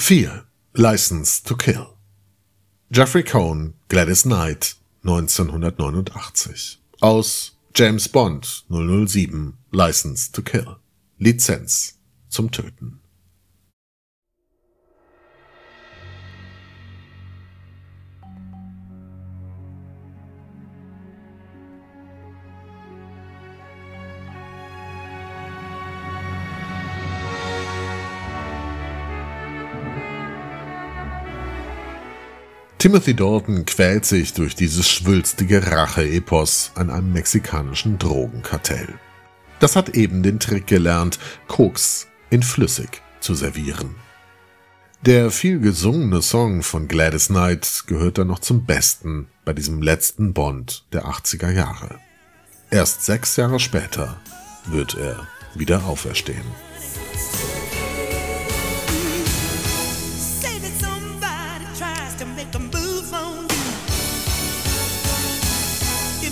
4. License to Kill Jeffrey Cohn, Gladys Knight, 1989. Aus James Bond 007 License to Kill. Lizenz zum Töten. Timothy Dalton quält sich durch dieses schwülstige Rache-Epos an einem mexikanischen Drogenkartell. Das hat eben den Trick gelernt, Koks in flüssig zu servieren. Der viel gesungene Song von Gladys Knight gehört dann noch zum Besten bei diesem letzten Bond der 80er Jahre. Erst sechs Jahre später wird er wieder auferstehen.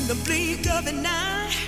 the blink of an eye.